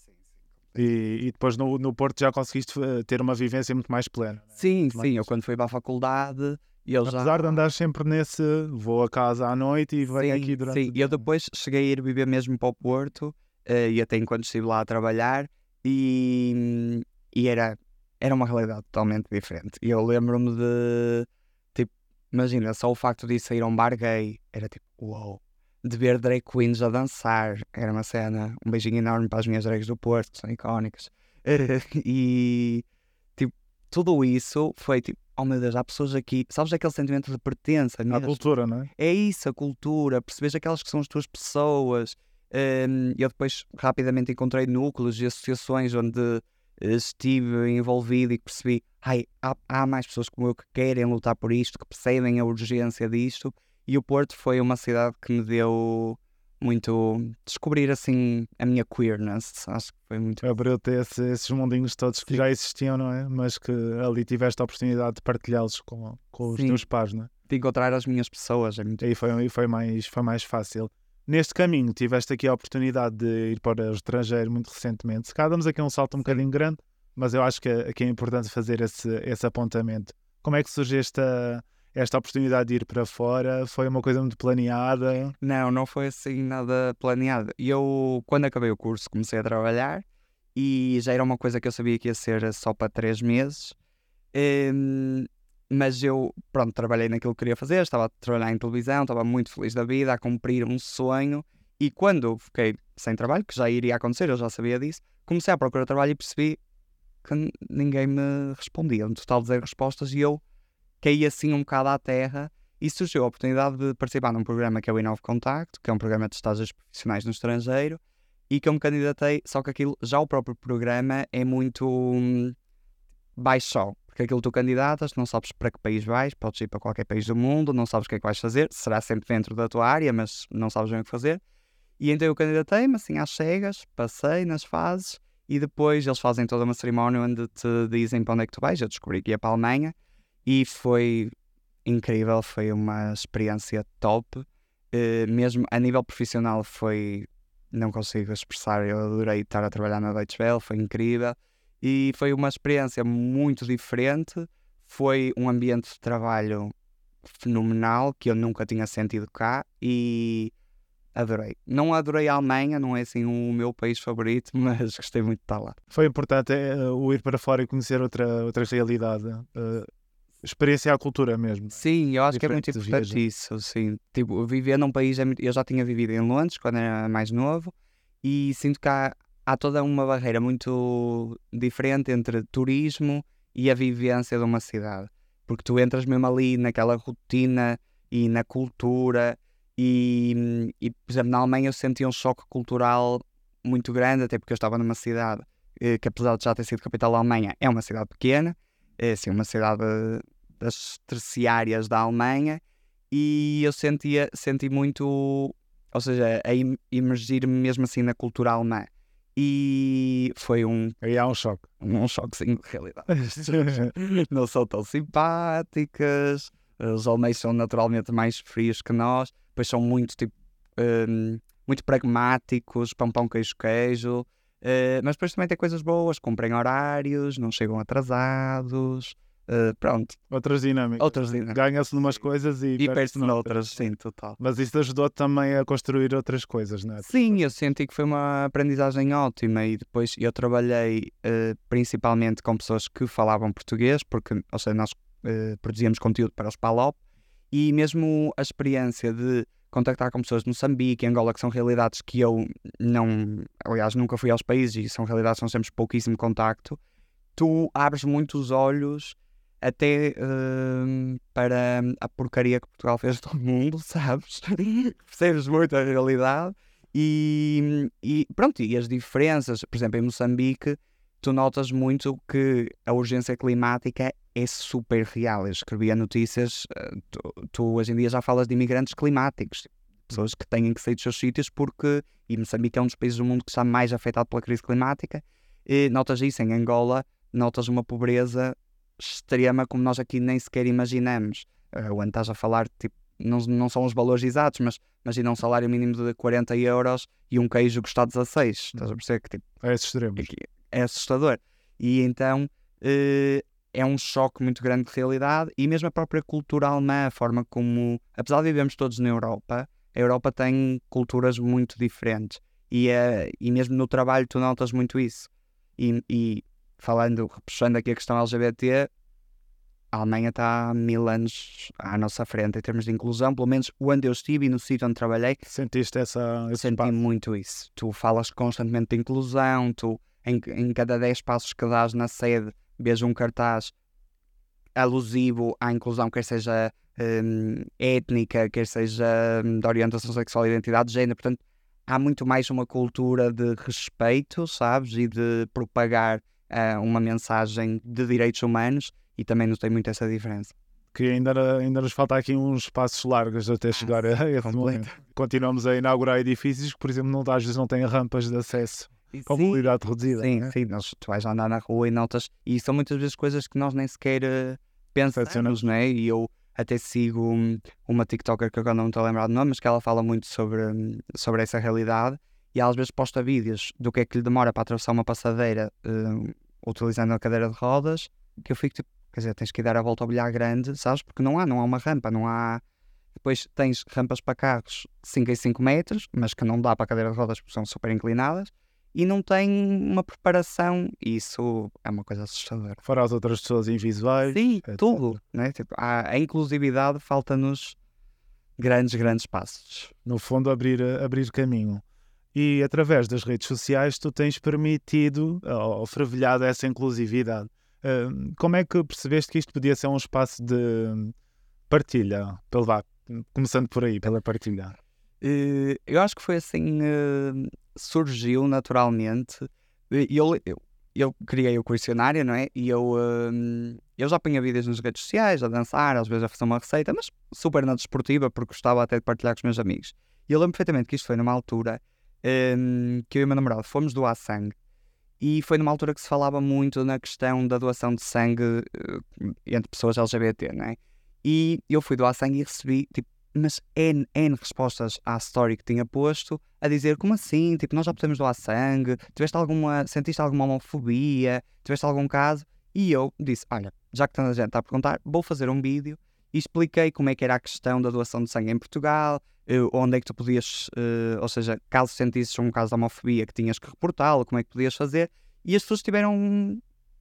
E, e depois no, no Porto já conseguiste eh, ter uma vivência muito mais plena. Sim, Muito mais sim, eu quando fui para a faculdade, eu já... Apesar de andar sempre nesse vou a casa à noite e venho Sim, aqui durante Sim, eu depois cheguei a ir viver mesmo para o Porto, eh, e até enquanto estive lá a trabalhar, e, e era, era uma realidade totalmente diferente. E eu lembro-me de, tipo, imagina, só o facto de ir sair a um bar gay, era tipo, uau. De ver drag queens a dançar, era uma cena, um beijinho enorme para as minhas drags do Porto, que são icónicas. <laughs> e, tipo, tudo isso foi tipo, oh meu Deus, há pessoas aqui, sabes aquele sentimento de pertença mesmo? cultura, não é? é isso, a cultura, percebes aquelas que são as tuas pessoas. Hum, eu depois rapidamente encontrei núcleos e associações onde eh, estive envolvido e percebi, ai, há, há mais pessoas como eu que querem lutar por isto, que percebem a urgência disto. E o Porto foi uma cidade que me deu muito descobrir assim a minha queerness. Acho que foi muito. Abriu-te esse, esses mundinhos todos que Sim. já existiam, não é? Mas que ali tiveste a oportunidade de partilhá-los com, com os Sim. teus pais, não é? De encontrar as minhas pessoas. É muito... E aí foi, foi, mais, foi mais fácil. Neste caminho, tiveste aqui a oportunidade de ir para o estrangeiro muito recentemente. Se calhar damos aqui um salto um bocadinho grande, mas eu acho que, que é importante fazer esse, esse apontamento. Como é que surge esta, esta oportunidade de ir para fora? Foi uma coisa muito planeada? Não, não foi assim nada planeado. Eu, quando acabei o curso, comecei a trabalhar e já era uma coisa que eu sabia que ia ser só para três meses. Hum, mas eu, pronto, trabalhei naquilo que queria fazer, estava a trabalhar em televisão, estava muito feliz da vida, a cumprir um sonho. E quando fiquei sem trabalho, que já iria acontecer, eu já sabia disso, comecei a procurar trabalho e percebi que ninguém me respondia. Um total de respostas e eu caí assim um bocado à terra e surgiu a oportunidade de participar num programa que é o Inove Contacto, que é um programa de estágios profissionais no estrangeiro, e que eu me candidatei, só que aquilo, já o próprio programa é muito hum, baixo, porque aquilo tu candidatas, não sabes para que país vais, podes ir para qualquer país do mundo, não sabes o que é que vais fazer, será sempre dentro da tua área, mas não sabes bem o que fazer. E então eu candidatei-me assim às cegas, passei nas fases, e depois eles fazem toda uma cerimónia onde te dizem para onde é que tu vais. Eu descobri que ia para a Alemanha, e foi incrível, foi uma experiência top. Eh, mesmo a nível profissional foi, não consigo expressar, eu adorei estar a trabalhar na Deutsche Welle, foi incrível. E foi uma experiência muito diferente, foi um ambiente de trabalho fenomenal que eu nunca tinha sentido cá e adorei. Não adorei a Alemanha, não é assim o meu país favorito, <laughs> mas gostei muito de estar lá. Foi importante eh, o ir para fora e conhecer outra, outra realidade. eh, experienciar a cultura mesmo. Sim, eu acho que é muito Diferente importante viajar. isso, sim. Tipo, viver num país é. Eu já tinha vivido em Londres quando era mais novo e sinto que há, há toda uma barreira muito diferente entre turismo e a vivência de uma cidade. Porque tu entras mesmo ali naquela rotina e na cultura e, e por exemplo, na Alemanha eu senti um choque cultural muito grande, até porque eu estava numa cidade eh, que apesar de já ter sido capital da Alemanha, é uma cidade pequena, é assim, uma cidade das terciárias da Alemanha e eu sentia, senti muito, ou seja, a imergir-me mesmo assim na cultura alemã. E foi um, Aí há um choque. um choquezinho de realidade. <laughs> não são tão simpáticas, os alemães são naturalmente mais frios que nós, depois são muito tipo hum, muito pragmáticos, pão pão queijo queijo, eh, mas depois também tem coisas boas, cumprem horários, não chegam atrasados, eh, pronto, Outras dinâmicas. outras dinâmicas. Ganha-se numas coisas e, E perde-se noutras, sim, total. Mas isso ajudou também a construir outras coisas, não é? Sim, eu senti que foi uma aprendizagem ótima e depois eu trabalhei eh, principalmente com pessoas que falavam português, porque, ou seja, nós produzíamos conteúdo para os PALOP e mesmo a experiência de contactar com pessoas de Moçambique Angola, que são realidades que eu não, aliás, nunca fui aos países e são realidades que nós temos pouquíssimo contacto, tu abres muito os olhos até eh, para a porcaria que Portugal fez do <laughs> mundo, sabes? <laughs> Percebes muito a realidade e, e pronto, e as diferenças, por exemplo, em Moçambique, tu notas muito que a urgência climática é super real. Eu escrevia notícias, eh, tu, tu hoje em dia já falas de imigrantes climáticos, pessoas que têm que sair dos seus sítios porque, e Moçambique é um dos países do mundo que está mais afetado pela crise climática, e notas isso em Angola, notas uma pobreza extrema como nós aqui nem sequer imaginamos. Uh, o ano estás a falar, tipo, não, não são os valores exatos, mas imagina um salário mínimo de 40 euros e um queijo que está a 16. Estás a perceber que tipo, extremos. aqui é assustador. E então eh, é um choque muito grande de realidade e mesmo a própria cultura alemã, a forma como, apesar de vivemos todos na Europa, a Europa tem culturas muito diferentes e, eh, e mesmo no trabalho tu notas muito isso. E, e falando, puxando aqui a questão LGBT, a Alemanha está há mil anos à nossa frente em termos de inclusão, pelo menos onde eu estive e no sítio onde trabalhei, Sentiste essa, senti espaço? muito isso. Tu falas constantemente de inclusão, tu em, em cada 10 passos que dás na sede vês um cartaz alusivo à inclusão, quer seja hum, étnica, quer seja hum, de orientação sexual e identidade de género. Portanto, há muito mais uma cultura de respeito, sabes? E de propagar ah, uma mensagem de direitos humanos e também notei muito essa diferença. Que ainda, ainda nos falta aqui uns passos largos até chegar a esse momento. Continuamos a inaugurar edifícios que, por exemplo, não, às vezes não têm rampas de acesso com Sim, mobilidade reduzida. Sim, né? sim, nós, tu vais andar na rua e notas, e são muitas vezes coisas que nós nem sequer eh, pensamos, não é? E eu até sigo hum, uma TikToker que agora não me estou a lembrar do nome, mas que ela fala muito sobre, hum, sobre essa realidade e às vezes posta vídeos do que é que lhe demora para atravessar uma passadeira hum, utilizando a cadeira de rodas, que eu fico tipo, quer dizer, tens que ir dar a volta ao bilhar grande, sabes? Porque não há, não há uma rampa, não há. Depois tens rampas para carros 5 em 5 metros, mas que não dá para a cadeira de rodas porque são super inclinadas e não tem uma preparação. E isso é uma coisa assustadora. Fora as outras pessoas invisuais. Sim, etc. tudo. Né? Tipo, há- a inclusividade falta-nos grandes, grandes passos. no fundo, abrir, abrir caminho. E através das redes sociais, tu tens permitido ou, ou fervilhado essa inclusividade. Hum, como é que percebeste que isto podia ser um espaço de partilha? Pelo começando por aí, pela partilha. Eh, eu acho que foi assim, eh, surgiu naturalmente. E Eu, eu, eu criei o questionário, não é? E eu, eh, eu já punha vídeos nas redes sociais, a dançar, às vezes a fazer uma receita, mas super na desportiva, porque gostava até de partilhar com os meus amigos. E eu lembro perfeitamente que isto foi numa altura eh, que eu e o meu namorado fomos doar sangue. E foi numa altura que se falava muito na questão da doação de sangue eh, entre pessoas LGBT, não é? E eu fui doar sangue e recebi, tipo, mas N, N respostas à story que tinha posto a dizer como assim, tipo, nós já podemos doar sangue, tiveste alguma, sentiste alguma homofobia, tiveste algum caso? E eu disse, olha, já que tanta gente está a perguntar, vou fazer um vídeo e expliquei como é que era a questão da doação de sangue em Portugal, eh, onde é que tu podias, eh, ou seja, caso sentisses um caso de homofobia que tinhas que reportá-lo, como é que podias fazer, e as pessoas tiveram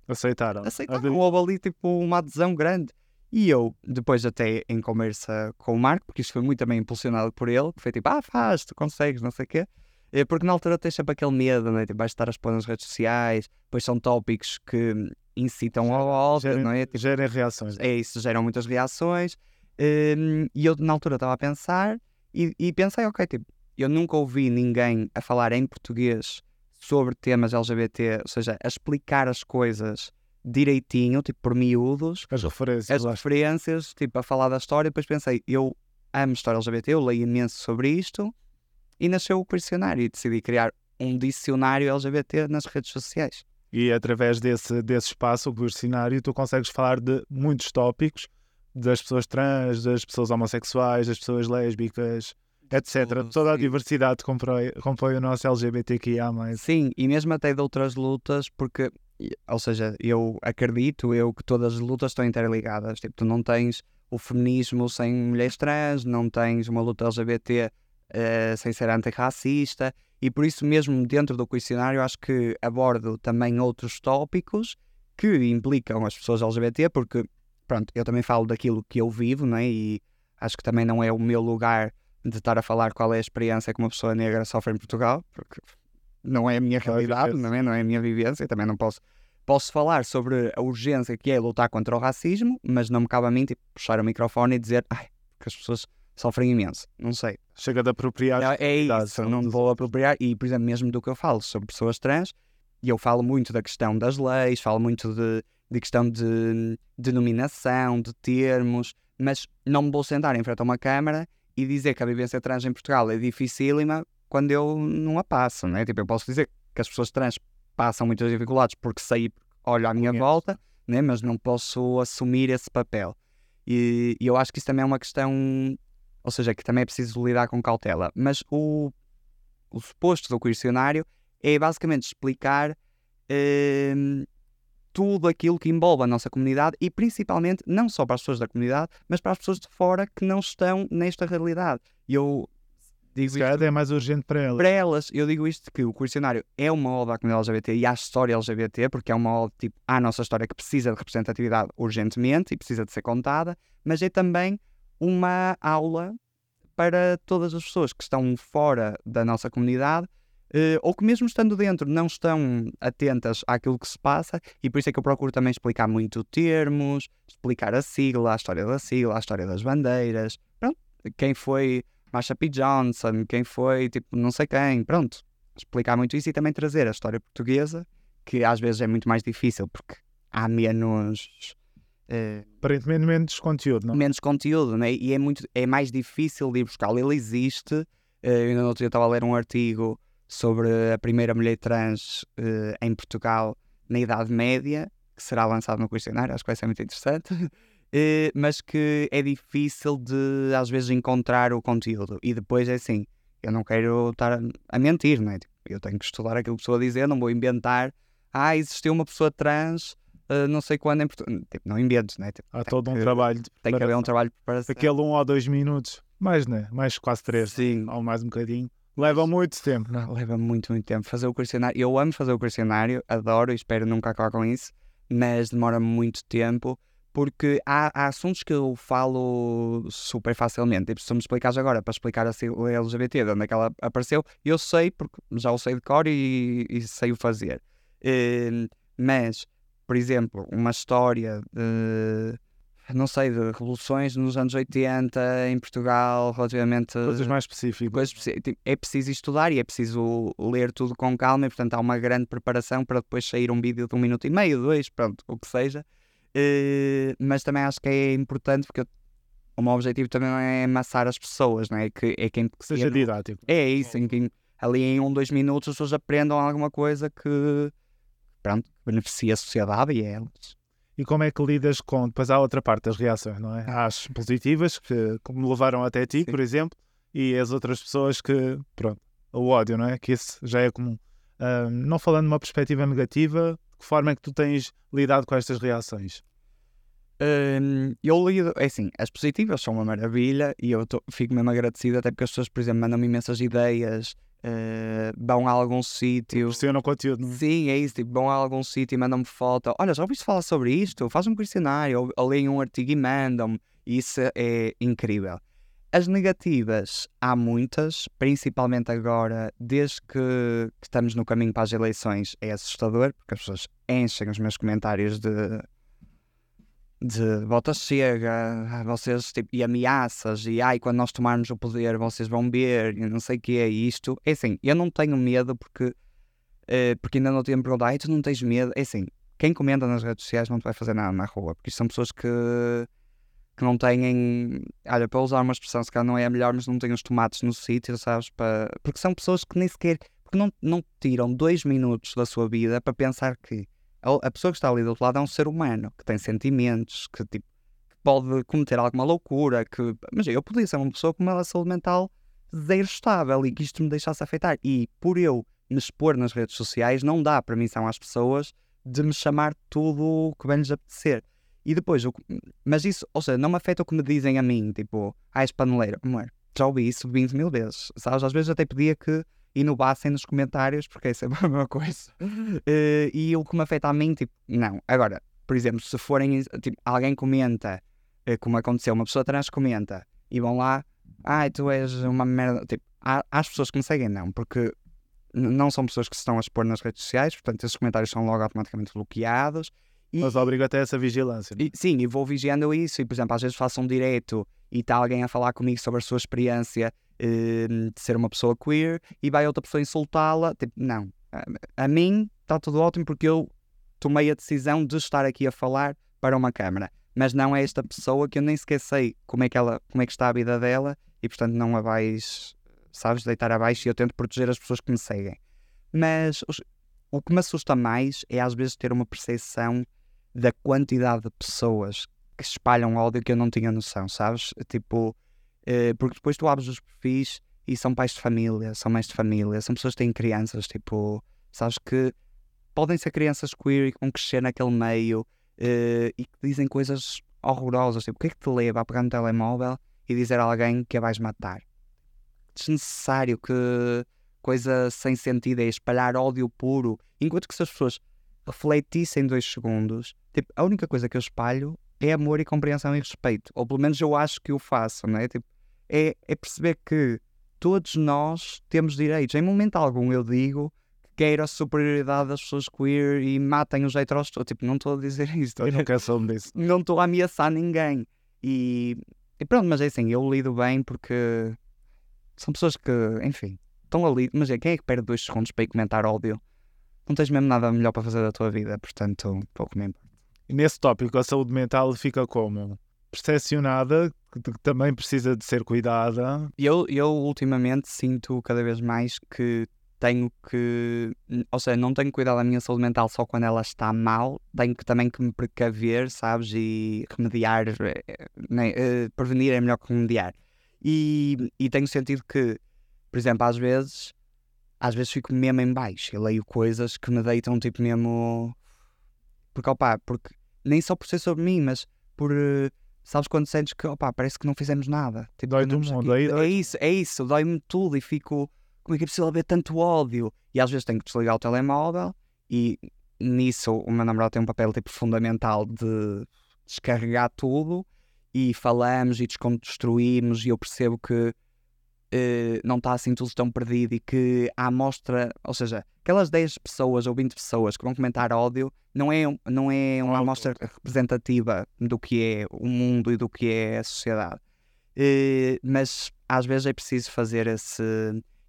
Aceitaram. aceitaram. Houve ali tipo uma adesão grande. E eu, depois até em conversa com o Marco, porque isto foi muito também impulsionado por ele, que foi tipo, ah, faz, tu consegues, não sei o quê. Eh, Porque na altura tens sempre aquele medo, né? Tipo, vais estar a expor nas redes sociais, depois são tópicos que incitam ao ódio, não é? Tipo, gerem reações. é isso, geram muitas reações. Hum, e eu, na altura, estava a pensar e, e pensei, ok, tipo, eu nunca ouvi ninguém a falar em português sobre temas LGBT, ou seja, a explicar as coisas direitinho, tipo, por miúdos, As referências. as lá referências, tipo, a falar da história. Depois pensei, eu amo história LGBT, eu leio imenso sobre isto e nasceu o questionário e decidi criar um dicionário LGBT nas redes sociais. E através desse, desse espaço, o questionário, tu consegues falar de muitos tópicos, das pessoas trans, das pessoas homossexuais, das pessoas lésbicas, etc. Toda a sim. diversidade que compõe, compõe o nosso LGBTQIA+. Sim, e mesmo até de outras lutas, porque, ou seja, eu acredito eu que todas as lutas estão interligadas. Tipo, tu não tens o feminismo sem mulheres trans, não tens uma luta LGBT eh, sem ser antirracista, e por isso mesmo dentro do questionário acho que abordo também outros tópicos que implicam as pessoas LGBT, porque, pronto, eu também falo daquilo que eu vivo, não é? E acho que também não é o meu lugar de estar a falar qual é a experiência que uma pessoa negra sofre em Portugal, porque não é a minha realidade, não é? Não é a minha vivência, também não posso. Posso falar sobre a urgência que é lutar contra o racismo, mas não me cabe a mim tipo, puxar o microfone e dizer ai, que as pessoas sofrem imenso. Não sei. Chega de apropriar. Não, é isso, não dos vou apropriar. E, por exemplo, mesmo do que eu falo sobre pessoas trans, e eu falo muito da questão das leis, falo muito de, de questão de denominação, de termos, mas não me vou sentar em frente a uma câmara e dizer que a vivência trans em Portugal é dificílima quando eu não a passo, não é? Tipo, eu posso dizer que as pessoas trans passam muitas dificuldades porque sei, olho à minha Conheço. volta, né? mas não posso assumir esse papel. E, e eu acho que isso também é uma questão, ou seja, que também é preciso lidar com cautela. Mas o, o suposto do questionário é basicamente explicar hum, tudo aquilo que envolve a nossa comunidade e principalmente não só para as pessoas da comunidade, mas para as pessoas de fora que não estão nesta realidade. E eu digo Se calhar é mais urgente para elas. para elas, eu digo isto que o questionário é uma ode à comunidade LGBT e à história LGBT, porque é uma ode tipo, à nossa história que precisa de representatividade urgentemente e precisa de ser contada, mas é também uma aula para todas as pessoas que estão fora da nossa comunidade eh, ou que mesmo estando dentro não estão atentas àquilo que se passa e por isso é que eu procuro também explicar muito termos, explicar a sigla, a história da sigla, a história das bandeiras, pronto, quem foi Marsha P. Johnson, quem foi, tipo, não sei quem, pronto. Explicar muito isso e também trazer a história portuguesa, que às vezes é muito mais difícil porque há menos, eh, Aparentemente menos conteúdo, não? menos conteúdo, né? e é, muito, é mais difícil de ir buscá-lo. Ele existe, eu ainda no outro dia estava a ler um artigo sobre a primeira mulher trans eh, em Portugal na Idade Média, que será lançado no questionário, acho que vai ser muito interessante. <laughs> Eh, mas que é difícil de às vezes encontrar o conteúdo e depois é assim, eu não quero estar a- mentir, não é? Tipo, eu tenho que estudar aquilo que estou a dizer, não vou inventar, ah, existiu uma pessoa trans, eh, não sei quando em Portugal, tipo, não inventes, não é? Tipo, Há todo um que- trabalho tem que haver um trabalho preparação. Aquele um ou dois minutos, mais, né? Mais quase três, Sim, ou mais um bocadinho. Leva muito tempo, não? leva muito, muito tempo. Fazer o questionário, eu amo fazer o questionário, adoro e espero nunca acabar com isso, mas demora muito tempo porque há, há assuntos que eu falo super facilmente. Tipo, se me explicares agora para explicar a sigla LGBT, de onde é que ela apareceu, eu sei porque já o sei de cor e, e sei o fazer. Eh, mas, por exemplo, uma história de, não sei, de revoluções nos anos 80 em Portugal, relativamente Coisas mais específicas. coisas preci- tipo, é preciso estudar e é preciso ler tudo com calma e portanto há uma grande preparação para depois sair um vídeo de um minuto e meio, dois, pronto, o que seja. Eh, mas também acho que é importante porque eu- o meu objetivo também não é amassar as pessoas, não é? Que é quem Que seja didático. é isso, em que ali em um, dois minutos as pessoas aprendam alguma coisa que pronto, beneficia a sociedade e elas. E como é que lidas com. Depois há outra parte das reações, não é? Há as positivas, que me levaram até ti, Sim. por exemplo, e as outras pessoas que. Pronto, o ódio, não é? Que isso já é comum. Ahm, não falando de uma perspectiva negativa, que forma é que tu tens lidado com estas reações? Hum, eu lido, é assim, as positivas são uma maravilha e eu tô- fico mesmo agradecido, até porque as pessoas, por exemplo, mandam-me imensas ideias, eh, vão a algum sítio. Pressionam o conteúdo, não é? Sim, é isso, tipo, vão a algum sítio e mandam-me foto. Olha, já ouviste falar sobre isto? Faz um questionário, ou, ou leem um artigo e mandam-me. Isso é incrível. As negativas, há muitas, principalmente agora, desde que, que estamos no caminho para as eleições, é assustador, porque as pessoas enchem os meus comentários de, de volta chega, ah, vocês, tipo, e ameaças, e ai, quando nós tomarmos o poder, vocês vão ver, e não sei o que é isto. É assim, eu não tenho medo porque eh, porque ainda não me perguntado, ai, tu não tens medo? É assim, quem comenta nas redes sociais não te vai fazer nada na rua, porque isto são pessoas que, que não têm, olha, para usar uma expressão, se calhar não é a melhor, mas não têm os tomates no sítio, sabes? Para... Porque são pessoas que nem sequer, porque não, não tiram dois minutos da sua vida para pensar que a, pessoa que está ali do outro lado é um ser humano, que tem sentimentos, que tipo, pode cometer alguma loucura, que... Mas eu podia ser uma pessoa com uma saúde mental zero estável e que isto me deixasse afetar. E por eu me expor nas redes sociais, não dá permissão às pessoas de me chamar tudo o que bem lhes apetecer. E depois, mas isso, ou seja, não me afeta o que me dizem a mim, tipo, ah, és paneleiro. Amor, já ouvi isso 20 mil vezes, sabes? Às vezes até pedia que inovassem nos comentários, porque é sempre a mesma coisa. Uh, e o que me afeta a mim, tipo, não. Agora, por exemplo, se forem, tipo, alguém comenta, uh, como aconteceu, uma pessoa trans comenta, e vão lá, ai, ah, tu és uma merda. Tipo, há, há as pessoas que me seguem, não, porque não são pessoas que se estão a expor nas redes sociais, portanto, esses comentários são logo automaticamente bloqueados. E, Mas obriga até essa vigilância. É? E, sim, e vou vigiando isso. E, por exemplo, às vezes faço um direto e está alguém a falar comigo sobre a sua experiência eh, de ser uma pessoa queer e vai outra pessoa insultá-la. Tipo, não. A, a mim está tudo ótimo porque eu tomei a decisão de estar aqui a falar para uma câmara. Mas não é esta pessoa que eu nem sequer sei como é que, ela, como é que está a vida dela e, portanto, não a vais, sabes, deitar abaixo e eu tento proteger as pessoas que me seguem. Mas os, o que me assusta mais é às vezes ter uma percepção da quantidade de pessoas que espalham ódio que eu não tinha noção, sabes? Tipo, eh, porque depois tu abres os perfis e são pais de família, são mães de família, são pessoas que têm crianças, tipo, sabes que podem ser crianças queer e que vão crescer naquele meio eh, e que dizem coisas horrorosas, tipo, o que é que te leva a pegar no telemóvel e dizer a alguém que a vais matar? Desnecessário, que coisa sem sentido é espalhar ódio puro, enquanto que se as pessoas refletissem dois segundos, tipo, a única coisa que eu espalho é amor e compreensão e respeito. Ou pelo menos eu acho que o faço, não é? Tipo, é, é perceber que todos nós temos direitos. Em momento algum eu digo que quero a superioridade das pessoas queer e matem os heteros. Tipo, não estou a dizer isto. Eu não quero saber disso. Não estou a ameaçar ninguém. E, e pronto, mas é assim, eu lido bem porque são pessoas que, enfim, estão ali. Mas é, quem é que perde dois segundos para ir comentar ódio? Não tens mesmo nada melhor para fazer da tua vida, portanto, pouco me importa. E nesse tópico, a saúde mental fica como? Percepcionada, que também precisa de ser cuidada. Eu, eu ultimamente sinto cada vez mais que tenho que, ou seja, não tenho que cuidar da minha saúde mental só quando ela está mal, tenho que também que me precaver, sabes, e remediar, né, uh, prevenir é melhor que remediar. E, e tenho sentido que, por exemplo, às vezes às vezes fico mesmo em baixo e leio coisas que me deitam tipo mesmo. Porque, opá, porque nem só por ser sobre mim, mas por. Eh, sabes quando sentes que, opá, parece que não fizemos nada. Tipo, dói do mundo. É, é isso, é isso, dói-me tudo e fico. Como é que é possível haver tanto ódio? E às vezes tenho que desligar o telemóvel e nisso o meu namorado tem um papel tipo fundamental de descarregar tudo e falamos e desconstruímos e eu percebo que uh, não está assim tudo tão perdido e que a amostra, ou seja, aquelas 10 pessoas ou 20 pessoas que vão comentar ódio não é, não é uma amostra representativa do que é o mundo e do que é a sociedade. Uh, mas às vezes é preciso fazer esse.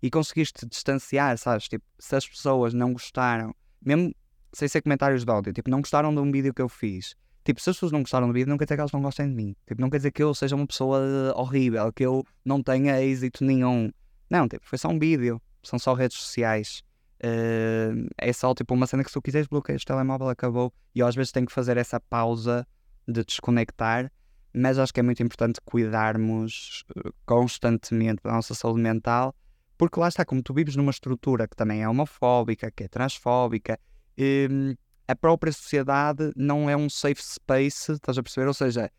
e conseguiste distanciar, sabes? Tipo, se as pessoas não gostaram, mesmo sem ser comentários de ódio, tipo, não gostaram de um vídeo que eu fiz Tipo, se as pessoas não gostaram do vídeo, não quer dizer que elas não gostem de mim. Tipo, não quer dizer que eu seja uma pessoa horrível, que eu não tenha êxito nenhum. Não, tipo, foi só um vídeo. São só redes sociais. Uh, é só tipo uma cena que se tu quiseres bloqueias o telemóvel, acabou. E eu às vezes tenho que fazer essa pausa de desconectar. Mas acho que é muito importante cuidarmos eh, constantemente da nossa saúde mental, porque lá está, como tu vives numa estrutura que também é homofóbica, que é transfóbica, um, a própria sociedade não é um safe space, estás a perceber? Ou seja,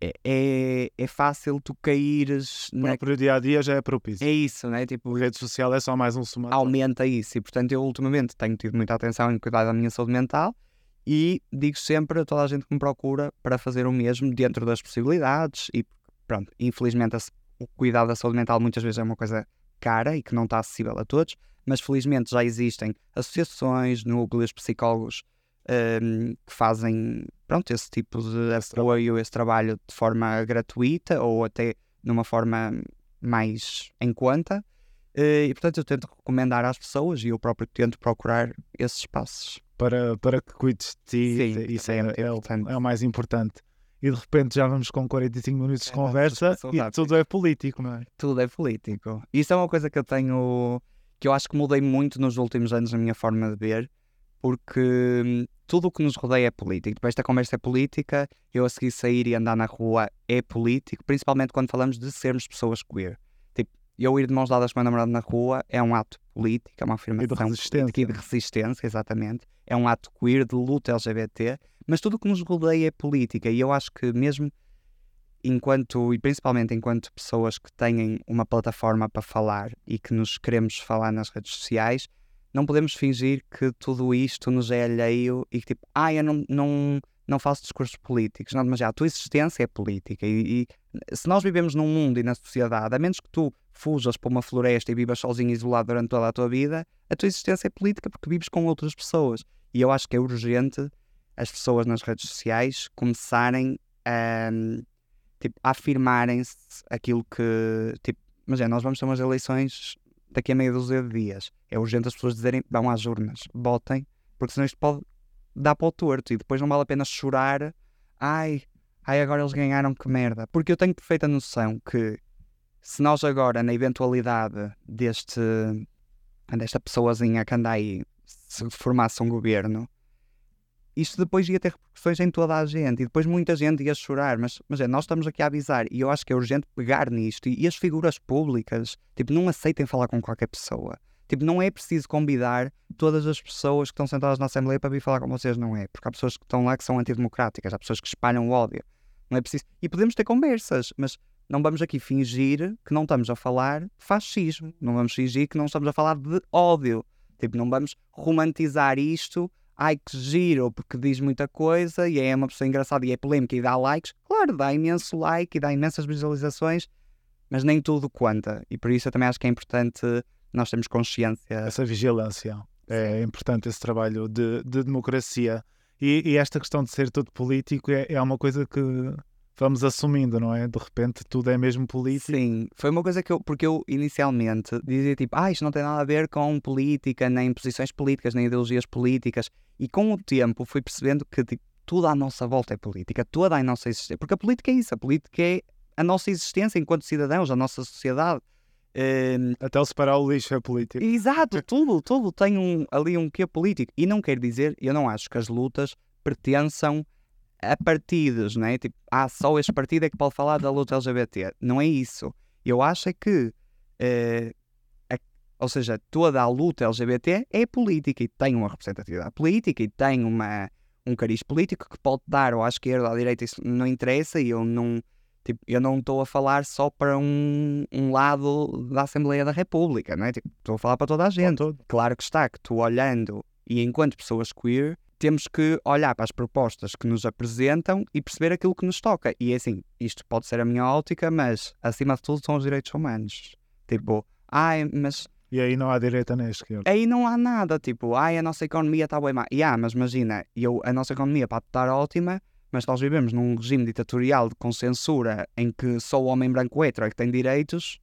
é, é, é fácil tu caíres. O próprio dia a dia já é propício. É isso, né? Tipo, a rede social é só mais um somatório. Aumenta isso. E portanto, eu ultimamente tenho tido muita atenção em cuidar da minha saúde mental e digo sempre a toda a gente que me procura para fazer o mesmo dentro das possibilidades. E pronto, infelizmente o cuidado da saúde mental muitas vezes é uma coisa cara e que não está acessível a todos, mas felizmente já existem associações, núcleos, psicólogos um, que fazem pronto, esse tipo de apoio, esse trabalho de forma gratuita ou até numa forma mais em conta. Uh, e portanto eu tento recomendar às pessoas e eu próprio tento procurar esses espaços. Para, para que cuides de ti, Sim, isso é, é, é, é, o mais importante. e de repente já vamos com 45 minutos de É, conversa e tudo é político, não é? tudo é político. Isso é uma coisa que eu tenho, que eu acho que mudei muito nos últimos anos na minha forma de ver, porque hum, tudo o que nos rodeia é político. Depois esta conversa é política, eu a seguir sair e andar na rua é político, principalmente quando falamos de sermos pessoas queer. Tipo, eu ir de mãos dadas com o meu namorado na rua é um ato político, é uma afirmação resistência. política e de resistência, exatamente. É um ato queer de luta LGBT, mas tudo o que nos rodeia é política e eu acho que mesmo enquanto, e principalmente enquanto pessoas que têm uma plataforma para falar e que nos queremos falar nas redes sociais, não podemos fingir que tudo isto nos é alheio e que tipo, ah, eu não, não, não faço discursos políticos. Não, mas já, a tua existência é política e, e se nós vivemos num mundo e na sociedade, a menos que tu fujas para uma floresta e vivas sozinho isolado durante toda a tua vida, a tua existência é política porque vives com outras pessoas. E eu acho que é urgente as pessoas nas redes sociais começarem a, tipo, a afirmarem-se aquilo que. Tipo, mas é, nós vamos ter umas eleições daqui a meia dúzia de dias. É urgente as pessoas dizerem, vão às urnas, votem, porque senão isto pode dar para o torto e depois não vale a pena chorar. Ai, ai, agora eles ganharam, que merda. Porque eu tenho perfeita noção que se nós agora, na eventualidade deste, desta pessoazinha que anda aí, se formasse um governo, isto depois ia ter repercussões em toda a gente e depois muita gente ia chorar, mas, mas é, nós estamos aqui a avisar e eu acho que é urgente pegar nisto e, e as figuras públicas, tipo, não aceitem falar com qualquer pessoa. Tipo, não é preciso convidar todas as pessoas que estão sentadas na Assembleia para vir falar com vocês, não é? Porque há pessoas que estão lá que são antidemocráticas, há pessoas que espalham ódio. Não é preciso. E podemos ter conversas, mas não vamos aqui fingir que não estamos a falar de fascismo. Não vamos fingir que não estamos a falar de ódio. Tipo, não vamos romantizar isto. Ai, que giro, porque diz muita coisa e é uma pessoa engraçada e é polémica e dá likes. Claro, dá imenso like e dá imensas visualizações, mas nem tudo conta. E por isso eu também acho que é importante nós termos consciência. Essa vigilância. É importante esse trabalho de, de democracia. E, e esta questão de ser tudo político é, é uma coisa que vamos assumindo, não é? De repente tudo é mesmo político. Sim, foi uma coisa que eu, porque eu inicialmente dizia tipo, ah, isto não tem nada a ver com política, nem posições políticas, nem ideologias políticas. E com o tempo fui percebendo que tipo, tudo à nossa volta é política, toda a nossa existência. Porque a política é isso, a política é a nossa existência enquanto cidadãos, a nossa sociedade. Hum, Até o separar o lixo é político. Exato, tudo, tudo tem um, ali um quê político. E não quer dizer, eu não acho que as lutas pertençam a partidos, não é? Tipo, ah, só este partido é que pode falar da luta LGBT. Não é isso. Eu acho é que, eh, a- ou seja, toda a luta LGBT é política e tem uma representatividade política e tem uma, um cariz político que pode dar ou à esquerda ou à direita, isso não interessa e eu não. Tipo, eu não estou a falar só para um, um lado da Assembleia da República, não é? Tipo, estou a falar para toda a gente. Claro que está que tu olhando e enquanto pessoas queer temos que olhar para as propostas que nos apresentam e perceber aquilo que nos toca. E é assim, isto pode ser a minha ótica, mas acima de tudo são os direitos humanos. Tipo, ai, mas E aí não há direita nem esquerda. aí não há nada. Tipo, ai, a nossa economia está bem má. E ah, mas imagina, eu, a nossa economia pode estar ótima, mas nós vivemos num regime ditatorial de com censura em que só o homem branco hétero é que tem direitos.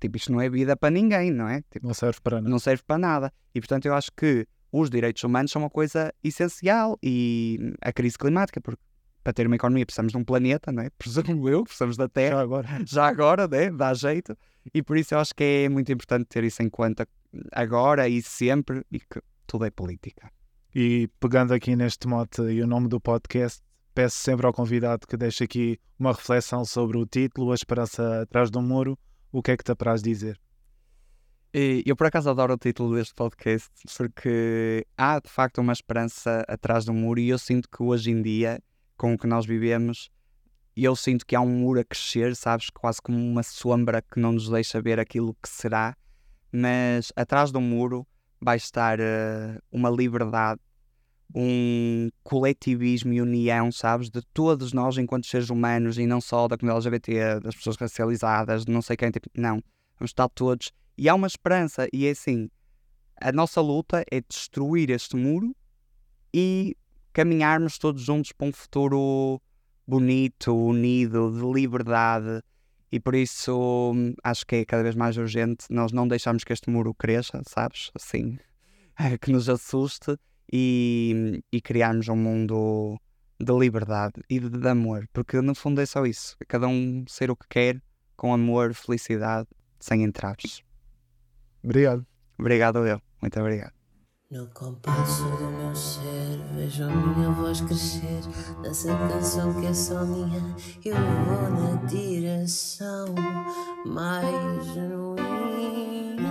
Tipo, isto não é vida para ninguém, não é? Tipo, Não serve para nada. não serve para nada. E portanto eu acho que os direitos humanos são uma coisa essencial e a crise climática, porque para ter uma economia precisamos de um planeta, não é? <laughs> Presumo eu, precisamos da Terra, Já agora. <laughs> já agora, né? Dá jeito. E por isso eu acho que é muito importante ter isso em conta agora e sempre e que tudo é política. E pegando aqui neste mote e o nome do podcast, peço sempre ao convidado que deixe aqui uma reflexão sobre o título, A Esperança Atrás do Muro. O que é que te apraz dizer? Eu por acaso adoro o título deste podcast porque há de facto uma esperança atrás do muro e eu sinto que hoje em dia, com o que nós vivemos, eu sinto que há um muro a crescer, sabes? Quase como uma sombra que não nos deixa ver aquilo que será, mas atrás do muro vai estar eh, uma liberdade, um coletivismo e união, sabes? De todos nós enquanto seres humanos e não só da comunidade LGBT, das pessoas racializadas, não sei quem, tipo, não. Vamos estar todos e há uma esperança, e é assim: a nossa luta é destruir este muro e caminharmos todos juntos para um futuro bonito, unido, de liberdade. E por isso hum, acho que é cada vez mais urgente nós não deixarmos que este muro cresça, sabes? Assim, <laughs> que nos assuste e, e criarmos um mundo de liberdade e de, de amor, porque no fundo é só isso. Cada um ser o que quer, com amor, felicidade, sem entraves. Obrigado. Obrigado eu, muito obrigado. No compasso do meu ser, vejo a minha voz crescer nessa canção que é só minha. Eu vou na direção mais genuína.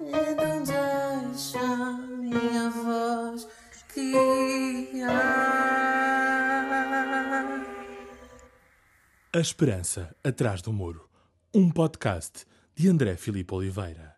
Então deixa a minha voz guiar. A Esperança Atrás do Muro. Um podcast de André Filipe Oliveira.